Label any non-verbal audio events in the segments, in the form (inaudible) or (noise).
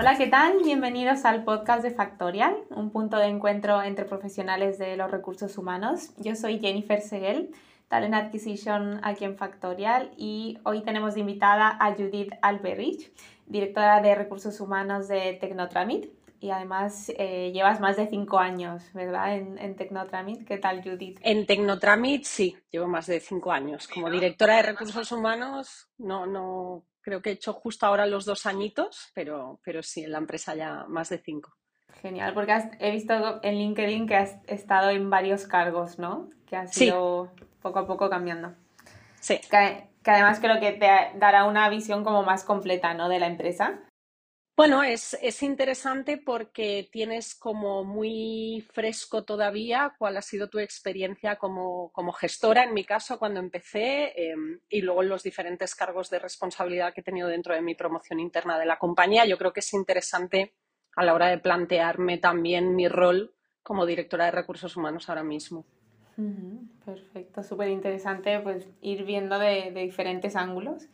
Hola, ¿qué tal? Bienvenidos al podcast de Factorial, un punto de encuentro entre profesionales de los recursos humanos. Yo soy Jennifer Seguel, Talent Acquisition aquí en Factorial y hoy tenemos de invitada a Judith Alberich, directora de recursos humanos de Tecnotramit y además eh, llevas más de cinco años, ¿verdad? En, en, Tecnotramit. ¿Qué tal, Judith? En Tecnotramit sí, llevo más de cinco años. Como directora de recursos humanos, no, no creo que he hecho justo ahora los dos añitos, pero, pero sí, en la empresa ya más de cinco. Genial, porque he visto en LinkedIn que has estado en varios cargos, ¿no? Que has ido poco a poco cambiando. Sí. Que, que además creo que te dará una visión como más completa, ¿no? De la empresa. Bueno, es, interesante porque tienes como muy fresco todavía cuál ha sido tu experiencia como, gestora, en mi caso, cuando empecé, em, y luego los diferentes cargos de responsabilidad que he tenido dentro de mi promoción interna de la compañía. Yo creo que es interesante a la hora de plantearme también mi rol como directora de recursos humanos ahora mismo. Perfecto, súper interesante pues ir viendo de diferentes ángulos.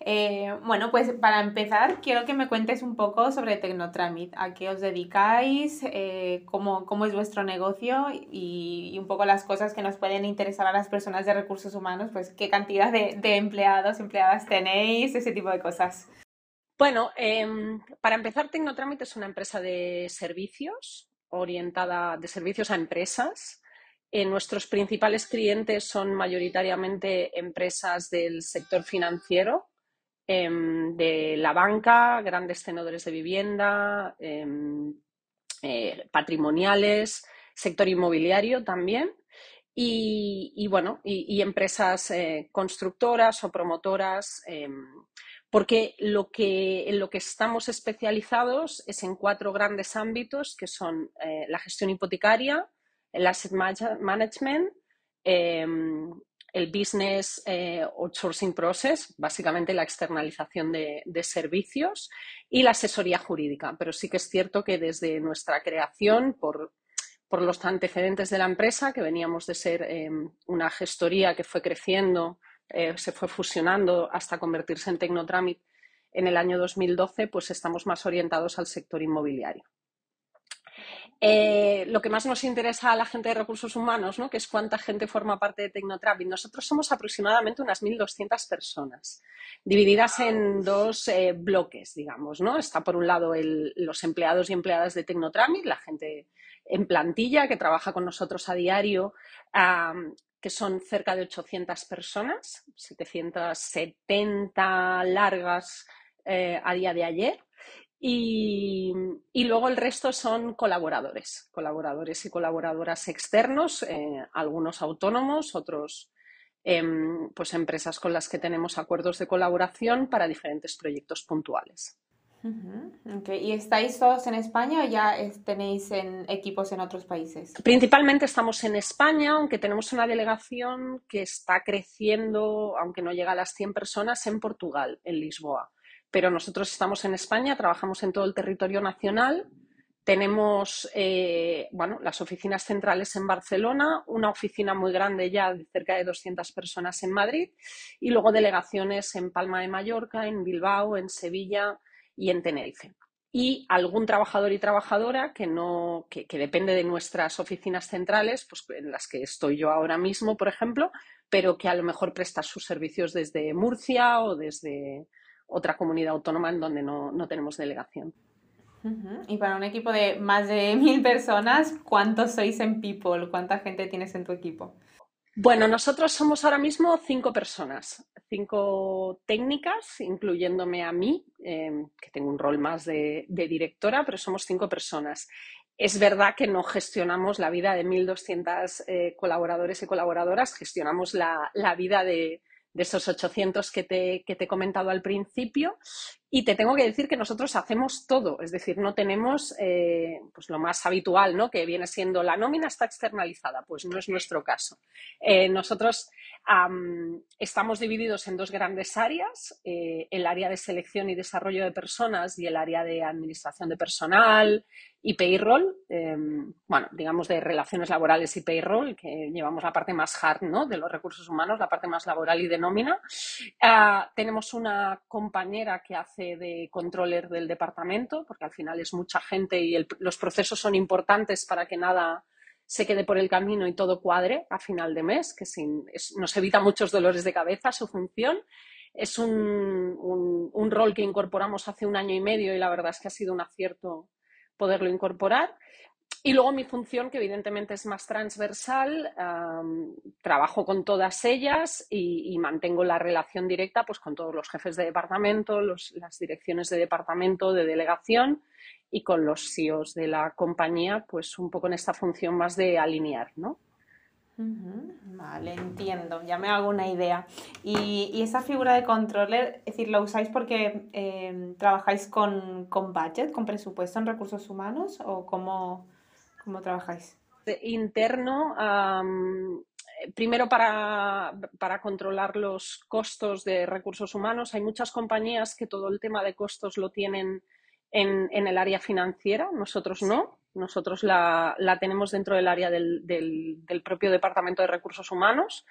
Eh, bueno, pues para empezar, quiero que me cuentes un poco sobre Tecnotramit, a qué os dedicáis, eh, cómo, cómo, es vuestro negocio y, un poco las cosas que nos pueden interesar a las personas de recursos humanos, pues qué cantidad de, empleados, empleadas tenéis, ese tipo de cosas. Bueno, em, para empezar, Tecnotramit es una empresa de servicios orientada de servicios a empresas. Eh, nuestros principales clientes son mayoritariamente empresas del sector financiero, Em, de la banca, grandes tenedores de vivienda, em, eh, patrimoniales, sector inmobiliario también. Y, bueno, y, empresas eh, constructoras o promotoras, em, porque lo que, en lo que estamos especializados es en cuatro grandes ámbitos, que son eh, la gestión hipotecaria, el asset management, el business eh, outsourcing process, básicamente la externalización de, servicios y la asesoría jurídica. Pero sí que es cierto que desde nuestra creación, por, los antecedentes de la empresa, que veníamos de ser eh, una gestoría que fue creciendo, eh, se fue fusionando hasta convertirse en Tecnotramit en el año 2012, pues estamos más orientados al sector inmobiliario. Eh, lo que más nos interesa a la gente de recursos humanos, ¿no? que es cuánta gente forma parte de Tecnotraffic. Nosotros somos aproximadamente unas 1.200 personas, divididas en dos eh, bloques, digamos. ¿no? Está por un lado los empleados y empleadas de Tecnotraffic, la gente en plantilla que trabaja con nosotros a diario, que son cerca de 800 personas, 770 largas eh, a día de ayer. Y, luego el resto son colaboradores, colaboradores y colaboradoras externos, eh, algunos autónomos, otros em, pues empresas con las que tenemos acuerdos de colaboración para diferentes proyectos puntuales. ¿Y estáis todos en España o ya tenéis en equipos en otros países? Principalmente estamos en España, aunque tenemos una delegación que está creciendo, aunque no llega a las 100 personas, en Portugal, en Lisboa pero nosotros estamos en España, trabajamos en todo el territorio nacional. Tenemos eh, bueno, las oficinas centrales en Barcelona, una oficina muy grande ya de cerca de 200 personas en Madrid y luego delegaciones en Palma de Mallorca, en Bilbao, en Sevilla y en Tenerife. Y algún trabajador y trabajadora que, no, que, que depende de nuestras oficinas centrales, pues en las que estoy yo ahora mismo, por ejemplo, pero que a lo mejor presta sus servicios desde Murcia o desde, otra comunidad autónoma en donde no, tenemos delegación. Y para un equipo de más de mil personas, ¿cuántos sois en People? ¿Cuánta gente tienes en tu equipo? Bueno, nosotros somos ahora mismo cinco personas, cinco técnicas, incluyéndome a mí, em, que tengo un rol más de, directora, pero somos cinco personas. Es verdad que no gestionamos la vida de 1.200 eh, colaboradores y colaboradoras, gestionamos la vida de, de esos 800 que te, que te he comentado al principio. Y te tengo que decir que nosotros hacemos todo, es decir, no tenemos eh, pues lo más habitual, ¿no? que viene siendo la nómina está externalizada, pues no es nuestro caso. Eh, nosotros estamos divididos en dos grandes áreas, eh, el área de selección y desarrollo de personas y el área de administración de personal y payroll, em, bueno, digamos de relaciones laborales y payroll, que llevamos la parte más hard ¿no? de los recursos humanos, la parte más laboral y de nómina. Ah, tenemos una compañera que hace de controller del departamento, porque al final es mucha gente y los procesos son importantes para que nada se quede por el camino y todo cuadre a final de mes, que nos evita muchos dolores de cabeza su función. Es un, un, rol que incorporamos hace un año y medio y la verdad es que ha sido un acierto poderlo incorporar. Y luego mi función, que evidentemente es más transversal, trabajo con todas ellas y, mantengo la relación directa pues, con todos los jefes de departamento, las direcciones de departamento, de delegación y con los CEOs de la compañía, pues un poco en esta función más de alinear, ¿no? Vale, entiendo, ya me hago una idea. Y, esa figura de controller, es decir, ¿lo usáis porque em, trabajáis con, con budget, con presupuesto en recursos humanos o cómo, ¿Cómo trabajáis? Interno, primero para, controlar los costos de recursos humanos. Hay muchas compañías que todo el tema de costos lo tienen en, el área financiera, nosotros no. Nosotros la, tenemos dentro del área del, propio Departamento de Recursos Humanos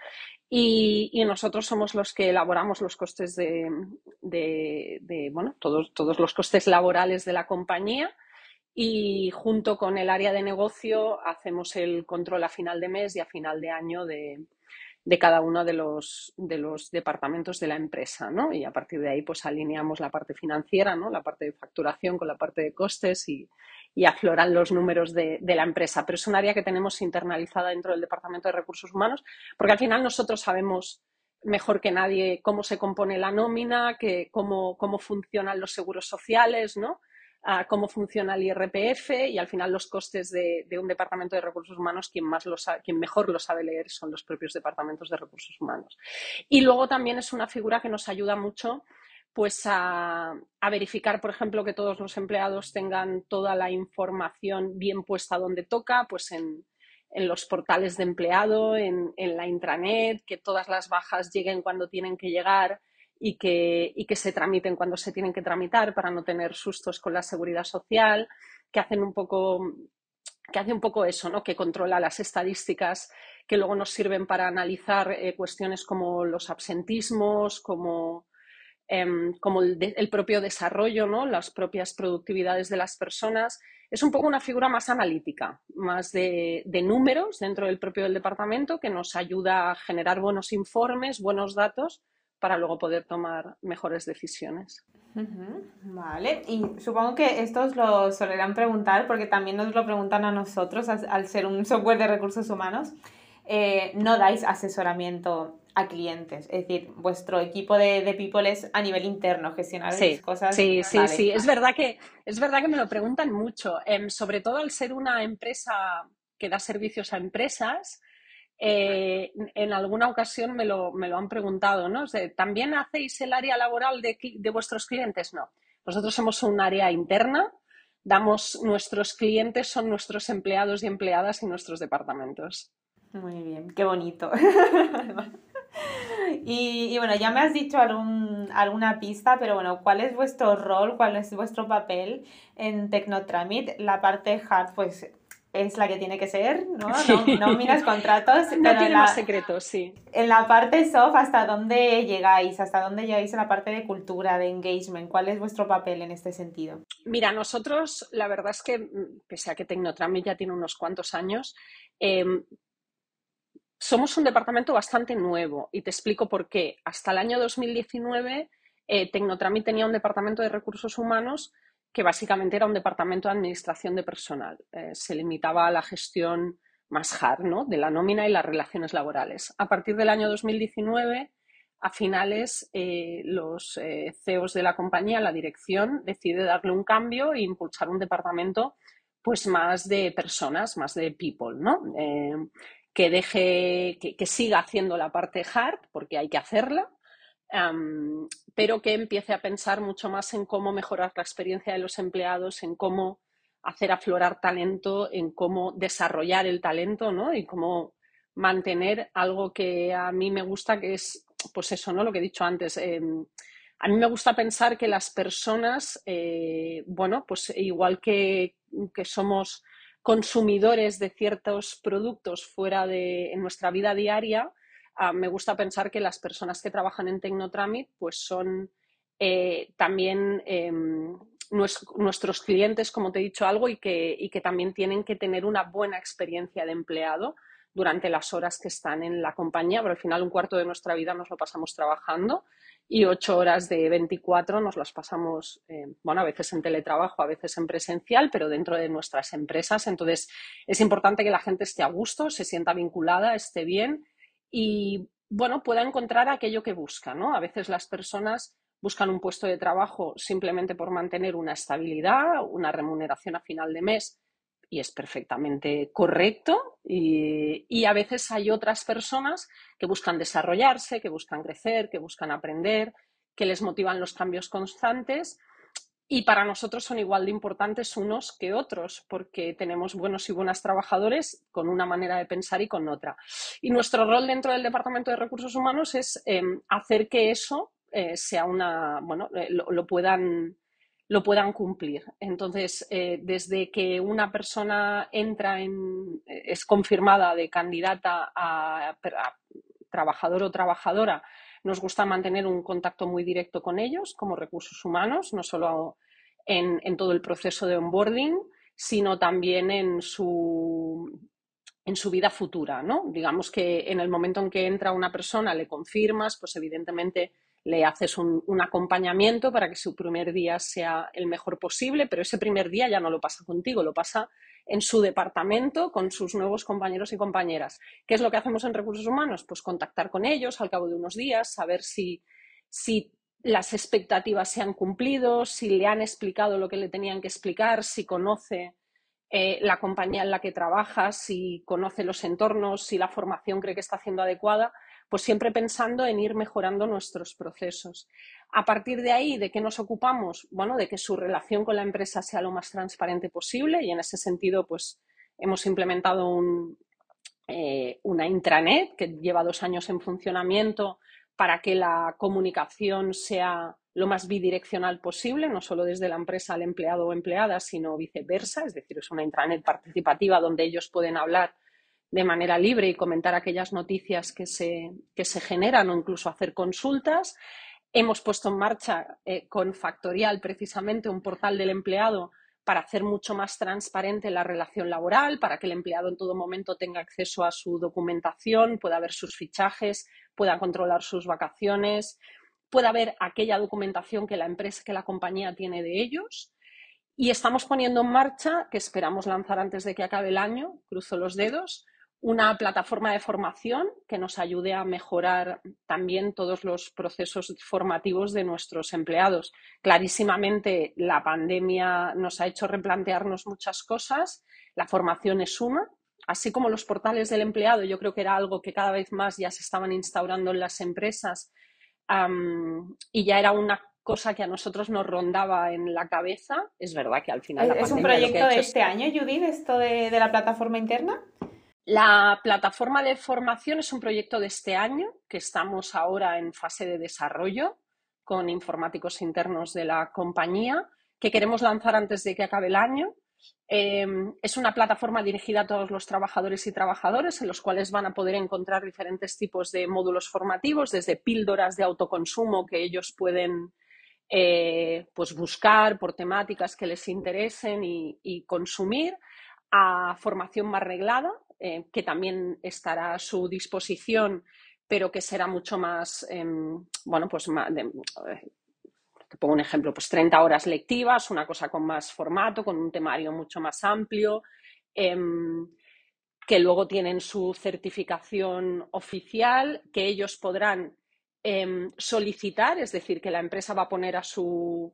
y, nosotros somos los que elaboramos los costes de, bueno, todos, todos los costes laborales de la compañía y junto con el área de negocio hacemos el control a final de mes y a final de año de, cada uno de los, de los departamentos de la empresa, ¿no? Y a partir de ahí, pues alineamos la parte financiera, ¿no? La parte de facturación con la parte de costes y, afloran los números de, la empresa. Pero es un área que tenemos internalizada dentro del Departamento de Recursos Humanos, porque al final nosotros sabemos mejor que nadie cómo se compone la nómina, cómo, cómo funcionan los seguros sociales, ¿no? Cómo funciona el IRPF y al final los costes de, un departamento de recursos humanos, quien, más lo mejor lo sabe leer son los propios departamentos de recursos humanos. Y luego también es una figura que nos ayuda mucho pues a, verificar, por ejemplo, que todos los empleados tengan toda la información bien puesta donde toca, pues en, los portales de empleado, en, en, la intranet, que todas las bajas lleguen cuando tienen que llegar, y que, y que se tramiten cuando se tienen que tramitar para no tener sustos con la seguridad social, que hacen un poco que hace un poco eso, ¿no? que controla las estadísticas que luego nos sirven para analizar eh, cuestiones como los absentismos, como, em, como el, propio desarrollo, ¿no? las propias productividades de las personas. Es un poco una figura más analítica, más de, de números dentro del propio departamento que nos ayuda a generar buenos informes, buenos datos para luego poder tomar mejores decisiones. Vale, y supongo que esto os lo solerán preguntar porque también nos lo preguntan a nosotros al ser un software de recursos humanos. Eh, no dais asesoramiento a clientes, es decir, vuestro equipo de, de people es a nivel interno, gestionar sí, cosas. Sí, sí, sí, es verdad, que, es verdad que me lo preguntan mucho, em, sobre todo al ser una empresa que da servicios a empresas, eh, en alguna ocasión me lo, han preguntado, ¿no? ¿También hacéis el área laboral de, vuestros clientes? No. Nosotros somos un área interna, damos nuestros clientes, son nuestros empleados y empleadas y nuestros departamentos. Muy bien, qué bonito. (laughs) y, bueno, ya me has dicho alguna pista, pero bueno, ¿cuál es vuestro rol, cuál es vuestro papel en Tecnotramit? La parte hard, pues es la que tiene que ser, ¿no? (laughs) Nóminas, contratos. No tiene más secretos, sí. En la parte soft, ¿hasta dónde llegáis? ¿Hasta dónde llegáis en la parte de cultura, de engagement? ¿Cuál es vuestro papel en este sentido? Mira, nosotros, la verdad es que, mm, pese a que Tecnotramit ya tiene unos cuantos años, em, somos un departamento bastante nuevo y te explico por qué. Hasta el año 2019, eh, Tecnotramit tenía un departamento de recursos humanos que básicamente era un departamento de administración de personal. Eh, se limitaba a la gestión más hard, ¿no? de la nómina y las relaciones laborales. A partir del año 2019, a finales, eh, los eh, CEOs de la compañía, la dirección, decide darle un cambio e impulsar un departamento pues más de personas, más de people, ¿no? que deje, que siga haciendo la parte hard, porque hay que hacerla, pero que empiece a pensar mucho más en cómo mejorar la experiencia de los empleados, en cómo hacer aflorar talento, en cómo desarrollar el talento, ¿no? Y cómo mantener algo que a mí me gusta, que es, pues eso, ¿no? Lo que he dicho antes. Em, a mí me gusta pensar que las personas, eh, bueno, pues igual que, que, somos consumidores de ciertos productos fuera de en nuestra vida diaria, Ah, me gusta pensar que las personas que trabajan en Tecnotramit pues son eh, también em, nuestros clientes, como te he dicho algo, y que, y que también tienen que tener una buena experiencia de empleado durante las horas que están en la compañía, pero al final un cuarto de nuestra vida nos lo pasamos trabajando y ocho horas de 24 nos las pasamos, eh, bueno, a veces en teletrabajo, a veces en presencial, pero dentro de nuestras empresas. Entonces, es importante que la gente esté a gusto, se sienta vinculada, esté bien y, bueno, pueda encontrar aquello que busca, ¿no? A veces las personas buscan un puesto de trabajo simplemente por mantener una estabilidad, una remuneración a final de mes, y es perfectamente correcto. Y, a veces hay otras personas que buscan desarrollarse, que buscan crecer, que buscan aprender, que les motivan los cambios constantes. Y para nosotros son igual de importantes unos que otros, porque tenemos buenos y buenas trabajadores con una manera de pensar y con otra. Y nuestro rol dentro del Departamento de Recursos Humanos es em, hacer que eso eh, sea una, bueno, eh, lo, puedan lo puedan cumplir. Entonces, eh, desde que una persona entra en, es confirmada de candidata a, trabajador o trabajadora, nos gusta mantener un contacto muy directo con ellos como recursos humanos, no solo en, todo el proceso de onboarding, sino también en su, en su vida futura, ¿no? Digamos que en el momento en que entra una persona, le confirmas, pues evidentemente le haces un, acompañamiento para que su primer día sea el mejor posible, pero ese primer día ya no lo pasa contigo, lo pasa en su departamento con sus nuevos compañeros y compañeras. ¿Qué es lo que hacemos en recursos humanos? Pues contactar con ellos al cabo de unos días, saber si, las expectativas se han cumplido, si le han explicado lo que le tenían que explicar, si conoce eh, la compañía en la que trabaja, si conoce los entornos, si la formación cree que está haciendo adecuada pues siempre pensando en ir mejorando nuestros procesos. A partir de ahí, ¿de qué nos ocupamos? Bueno, de que su relación con la empresa sea lo más transparente posible y en ese sentido, pues hemos implementado eh, una intranet que lleva dos años en funcionamiento para que la comunicación sea lo más bidireccional posible, no solo desde la empresa al empleado o empleada, sino viceversa, es decir, es una intranet participativa donde ellos pueden hablar de manera libre y comentar aquellas noticias que se, que se generan o incluso hacer consultas. Hemos puesto en marcha eh, con Factorial precisamente un portal del empleado para hacer mucho más transparente la relación laboral, para que el empleado en todo momento tenga acceso a su documentación, pueda ver sus fichajes, pueda controlar sus vacaciones, pueda ver aquella documentación que la empresa, que la compañía tiene de ellos. Y estamos poniendo en marcha, que esperamos lanzar antes de que acabe el año, cruzo los dedos, una plataforma de formación que nos ayude a mejorar también todos los procesos formativos de nuestros empleados. Clarísimamente, la pandemia nos ha hecho replantearnos muchas cosas. La formación es una, así como los portales del empleado. Yo creo que era algo que cada vez más ya se estaban instaurando en las empresas y ya era una cosa que a nosotros nos rondaba en la cabeza. Es verdad que al final... ¿Es, un proyecto de este año, Judith, esto de la plataforma interna? La plataforma de formación es un proyecto de este año que estamos ahora en fase de desarrollo con informáticos internos de la compañía que queremos lanzar antes de que acabe el año. Em, es una plataforma dirigida a todos los trabajadores y trabajadoras en los cuales van a poder encontrar diferentes tipos de módulos formativos, desde píldoras de autoconsumo que ellos pueden eh, pues buscar por temáticas que les interesen y consumir, a formación más reglada, eh, que también estará a su disposición, pero que será mucho más, em, bueno, pues eh, te pongo un ejemplo, pues 30 horas lectivas, una cosa con más formato, con un temario mucho más amplio, em, que luego tienen su certificación oficial, que ellos podrán em, solicitar, es decir, que la empresa va a poner a su,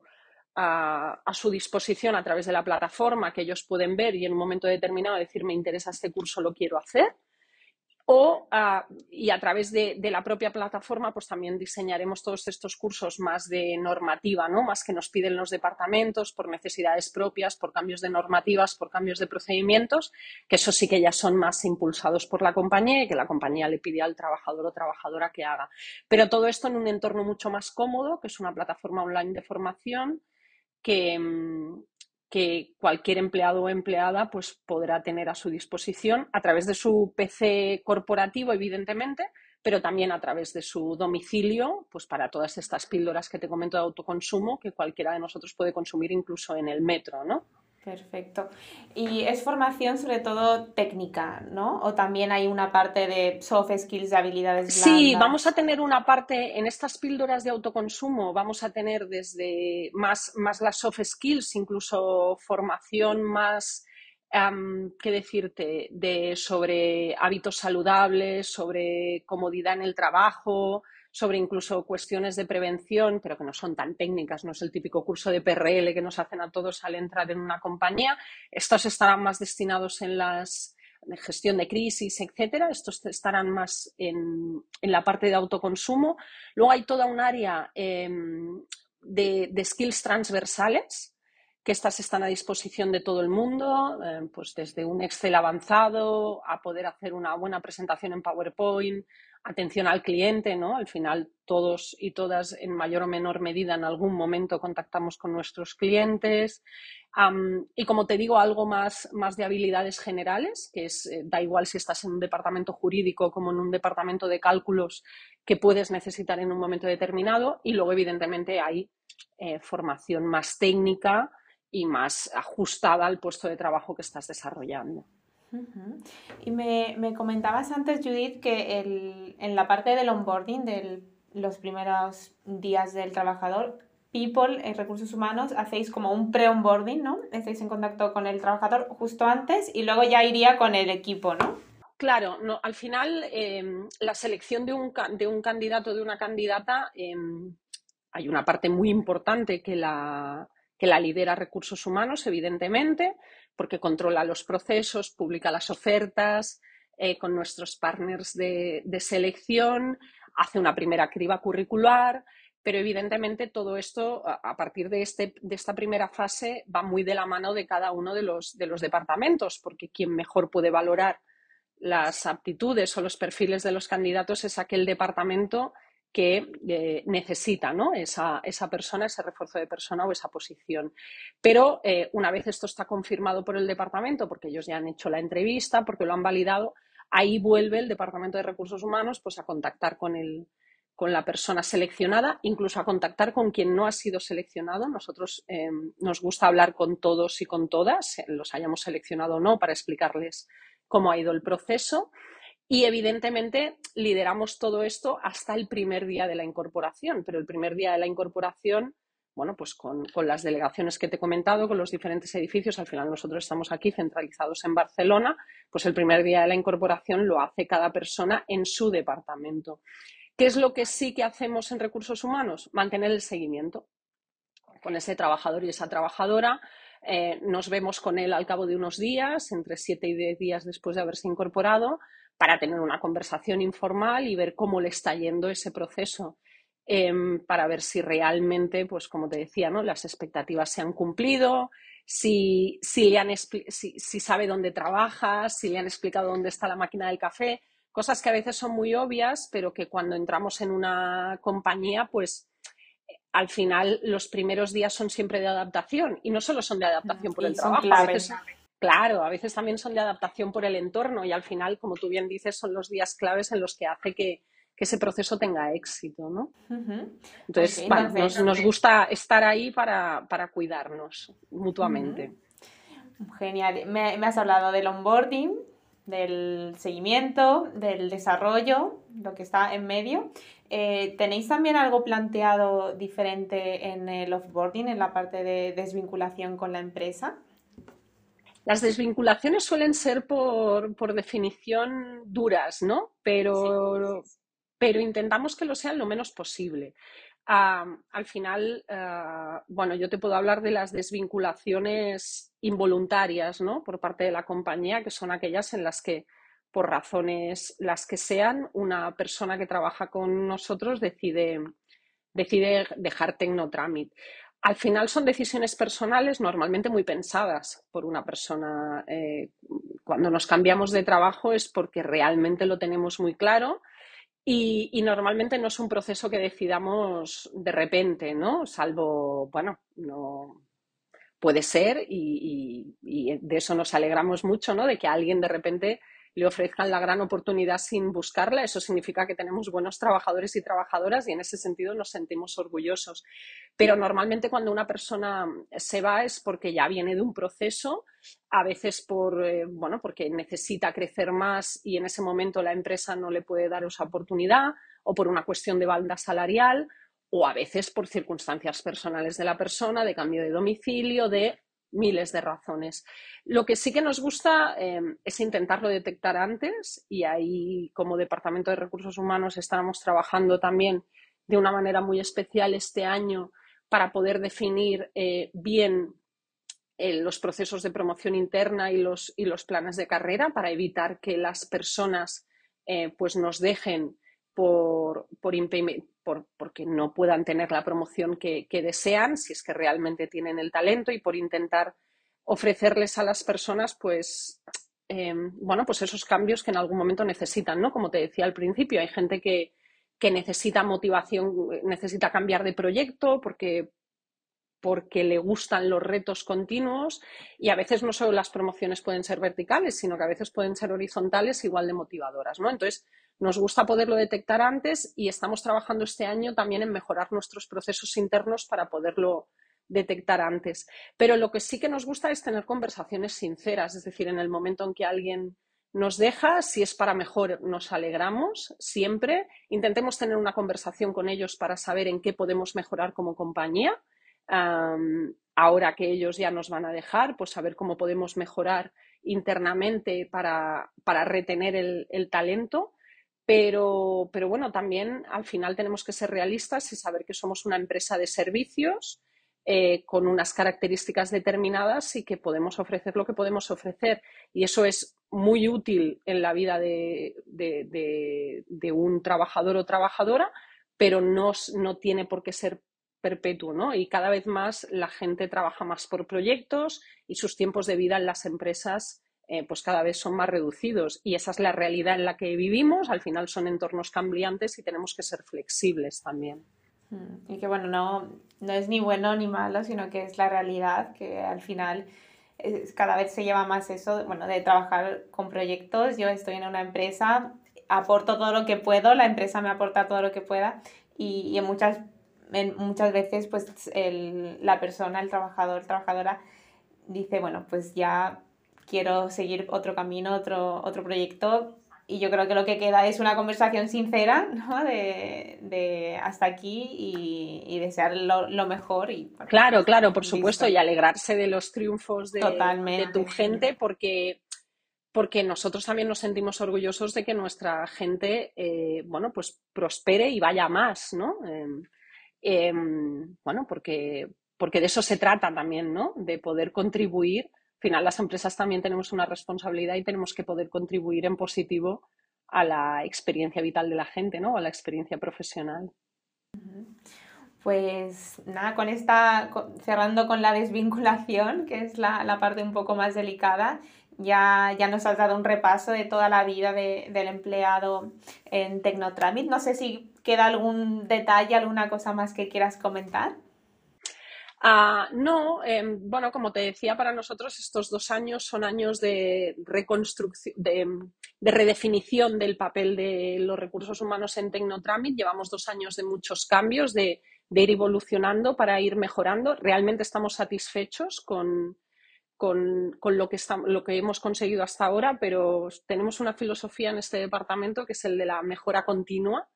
a, su disposición a través de la plataforma que ellos pueden ver y en un momento determinado decir me interesa este curso, lo quiero hacer. O, y a través de, la propia plataforma, pues también diseñaremos todos estos cursos más de normativa, ¿no? Más que nos piden los departamentos por necesidades propias, por cambios de normativas, por cambios de procedimientos, que eso sí que ya son más impulsados por la compañía y que la compañía le pide al trabajador o trabajadora que haga. Pero todo esto en un entorno mucho más cómodo, que es una plataforma online de formación, Mm, que, cualquier empleado o empleada pues, podrá tener a su disposición a través de su PC corporativo, evidentemente, pero también a través de su domicilio, pues para todas estas píldoras que te comento de autoconsumo, que cualquiera de nosotros puede consumir incluso en el metro, ¿no? Perfecto. Y es formación sobre todo técnica, ¿no? O también hay una parte de soft skills, de habilidades blandas. Sí, vamos a tener una parte en estas píldoras de autoconsumo, vamos a tener desde más, más las soft skills, incluso formación más, ¿qué decirte?, de, sobre hábitos saludables, sobre comodidad en el trabajo, sobre incluso cuestiones de prevención, pero que no son tan técnicas, no es el típico curso de PRL que nos hacen a todos al entrar en una compañía. Estos estarán más destinados en las de gestión de crisis, etcétera. Estos estarán más en, la parte de autoconsumo. Luego hay toda un área em, de, skills transversales, que estas están a disposición de todo el mundo, em, pues desde un Excel avanzado a poder hacer una buena presentación en PowerPoint, atención al cliente, ¿no? Al final todos y todas en mayor o menor medida en algún momento contactamos con nuestros clientes. y como te digo, algo más, más de habilidades generales, que es, eh, da igual si estás en un departamento jurídico como en un departamento de cálculos que puedes necesitar en un momento determinado. Y luego, evidentemente, hay eh, formación más técnica y más ajustada al puesto de trabajo que estás desarrollando. Y me, comentabas antes, Judith, que en la parte del onboarding, de los primeros días del trabajador, People, en recursos humanos, hacéis como un pre-onboarding, ¿no? Estáis en contacto con el trabajador justo antes y luego ya iría con el equipo, ¿no? Claro, no, al final em, la selección de un, de un candidato de una candidata, em, hay una parte muy importante que la, que la lidera recursos humanos, evidentemente, porque controla los procesos, publica las ofertas eh, con nuestros partners de, selección, hace una primera criba curricular, pero evidentemente todo esto, a partir de, este, de esta primera fase, va muy de la mano de cada uno de los, de los departamentos, porque quien mejor puede valorar las aptitudes o los perfiles de los candidatos es aquel departamento que eh, necesita ¿no? esa, esa, persona, ese refuerzo de persona o esa posición. Pero eh, una vez esto está confirmado por el departamento, porque ellos ya han hecho la entrevista, porque lo han validado, ahí vuelve el Departamento de Recursos Humanos pues, a contactar con, el, con la persona seleccionada, incluso a contactar con quien no ha sido seleccionado. Nosotros eh, nos gusta hablar con todos y con todas, los hayamos seleccionado o no, para explicarles cómo ha ido el proceso. Y evidentemente lideramos todo esto hasta el primer día de la incorporación, pero el primer día de la incorporación, bueno, pues con, las delegaciones que te he comentado, con los diferentes edificios, al final nosotros estamos aquí centralizados en Barcelona, pues el primer día de la incorporación lo hace cada persona en su departamento. ¿Qué es lo que sí que hacemos en recursos humanos? Mantener el seguimiento con ese trabajador y esa trabajadora. Eh, nos vemos con él al cabo de unos días, entre siete y diez días después de haberse incorporado, para tener una conversación informal y ver cómo le está yendo ese proceso. Em, para ver si realmente, pues como te decía, ¿no? las expectativas se han cumplido, si, si, le han si, sabe dónde trabaja, si le han explicado dónde está la máquina del café, cosas que a veces son muy obvias, pero que cuando entramos en una compañía, pues al final los primeros días son siempre de adaptación y no solo son de adaptación por el trabajo, Claro, a veces también son de adaptación por el entorno y al final, como tú bien dices, son los días claves en los que hace que, ese proceso tenga éxito, ¿no? Entonces, nos, gusta estar ahí para, cuidarnos mutuamente. Genial. Me, has hablado del onboarding, del seguimiento, del desarrollo, lo que está en medio. Eh, ¿Tenéis también algo planteado diferente en el offboarding, en la parte de desvinculación con la empresa? Las desvinculaciones suelen ser por, definición duras, ¿no? Pero, pero intentamos que lo sean lo menos posible. al final, ah, bueno, yo te puedo hablar de las desvinculaciones involuntarias, ¿no? Por parte de la compañía, que son aquellas en las que, por razones las que sean, una persona que trabaja con nosotros decide, decide dejar Tecnotramit. Al final son decisiones personales normalmente muy pensadas por una persona. Eh, cuando nos cambiamos de trabajo es porque realmente lo tenemos muy claro y, normalmente no es un proceso que decidamos de repente, ¿no? Salvo, bueno, no puede ser y, de eso nos alegramos mucho, ¿no? De que alguien de repente le ofrezcan la gran oportunidad sin buscarla. Eso significa que tenemos buenos trabajadores y trabajadoras y en ese sentido nos sentimos orgullosos. Pero normalmente cuando una persona se va es porque ya viene de un proceso, a veces por, eh, bueno, porque necesita crecer más y en ese momento la empresa no le puede dar esa oportunidad o por una cuestión de banda salarial o a veces por circunstancias personales de la persona, de cambio de domicilio, de miles de razones. Lo que sí que nos gusta em, es intentarlo detectar antes y ahí como Departamento de Recursos Humanos estamos trabajando también de una manera muy especial este año para poder definir eh, bien eh, los procesos de promoción interna y los, y los, planes de carrera para evitar que las personas eh, pues nos dejen por, por, por, porque no puedan tener la promoción que, desean, si es que realmente tienen el talento, y por intentar ofrecerles a las personas, pues, em, bueno, pues esos cambios que en algún momento necesitan, ¿no? Como te decía al principio, hay gente que, que necesita motivación, necesita cambiar de proyecto porque porque le gustan los retos continuos y a veces no solo las promociones pueden ser verticales, sino que a veces pueden ser horizontales igual de motivadoras, ¿no? Entonces, nos gusta poderlo detectar antes y estamos trabajando este año también en mejorar nuestros procesos internos para poderlo detectar antes. Pero lo que sí que nos gusta es tener conversaciones sinceras, es decir, en el momento en que alguien nos deja, si es para mejor, nos alegramos siempre. Intentemos tener una conversación con ellos para saber en qué podemos mejorar como compañía. Ahora que ellos ya nos van a dejar, pues saber cómo podemos mejorar internamente para, retener el talento pero, pero bueno, también al final tenemos que ser realistas y saber que somos una empresa de servicios eh, con unas características determinadas y que podemos ofrecer lo que podemos ofrecer. Y eso es muy útil en la vida de, de, un trabajador o trabajadora, pero no, no, tiene por qué ser perpetuo, ¿no? Y cada vez más la gente trabaja más por proyectos y sus tiempos de vida en las empresas eh, pues cada vez son más reducidos y esa es la realidad en la que vivimos. Al final son entornos cambiantes y tenemos que ser flexibles también. Mm, y que bueno, no, no es ni bueno ni malo, sino que es la realidad, que al final cada vez se lleva más eso, bueno, de trabajar con proyectos. Yo estoy en una empresa, aporto todo lo que puedo, la empresa me aporta todo lo que pueda y, en muchas, muchas veces pues la persona, el trabajador, trabajadora dice, bueno, pues ya quiero seguir otro camino, otro, otro proyecto. Y yo creo que lo que queda es una conversación sincera, ¿no? De, de hasta aquí y, y desear lo, lo, mejor. Y, claro, claro, por supuesto, y alegrarse de los triunfos de, de tu gente, porque, porque nosotros también nos sentimos orgullosos de que nuestra gente, eh, bueno, pues prospere y vaya más, ¿no? Em, em, bueno, porque, porque de eso se trata también, ¿no? De poder contribuir final las empresas también tenemos una responsabilidad y tenemos que poder contribuir en positivo a la experiencia vital de la gente, ¿no? A la experiencia profesional. Pues nada, con esta, cerrando con la desvinculación, que es la, parte un poco más delicada, ya, ya nos has dado un repaso de toda la vida del empleado en Tecnotramit. No sé si queda algún detalle, alguna cosa más que quieras comentar. Ah, no, em, bueno, como te decía, para nosotros estos dos años son años de reconstrucción, de, redefinición del papel de los recursos humanos en Tecnotramit. Llevamos dos años de muchos cambios, de, ir evolucionando para ir mejorando. Realmente estamos satisfechos con, lo, que lo que hemos conseguido hasta ahora, pero tenemos una filosofía en este departamento que es el de la mejora continua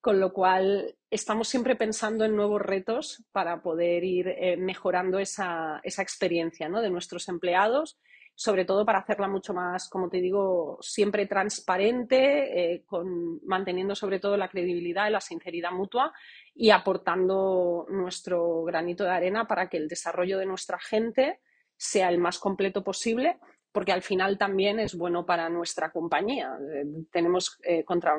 con lo cual estamos siempre pensando en nuevos retos para poder ir eh, mejorando esa, experiencia de nuestros empleados, sobre todo para hacerla mucho más, como te digo, siempre transparente, eh, con, manteniendo sobre todo la credibilidad y la sinceridad mutua y aportando nuestro granito de arena para que el desarrollo de nuestra gente sea el más completo posible porque al final también es bueno para nuestra compañía. Eh, tenemos contra,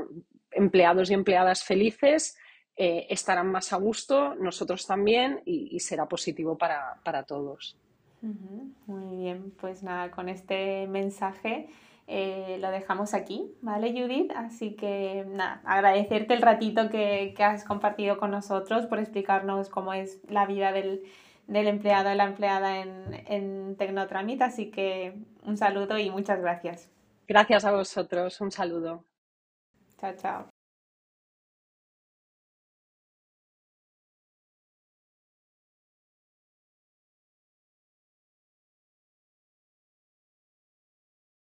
empleados y empleadas felices, eh, estarán más a gusto, nosotros también, y, será positivo para, todos. Muy bien, pues nada, con este mensaje eh, lo dejamos aquí, ¿vale, Judith? Así que nada, agradecerte el ratito que, has compartido con nosotros por explicarnos cómo es la vida del, empleado o la empleada en, en Tecnotramit. Así que un saludo y muchas gracias. Gracias a vosotros. Un saludo. Tchau, tchau.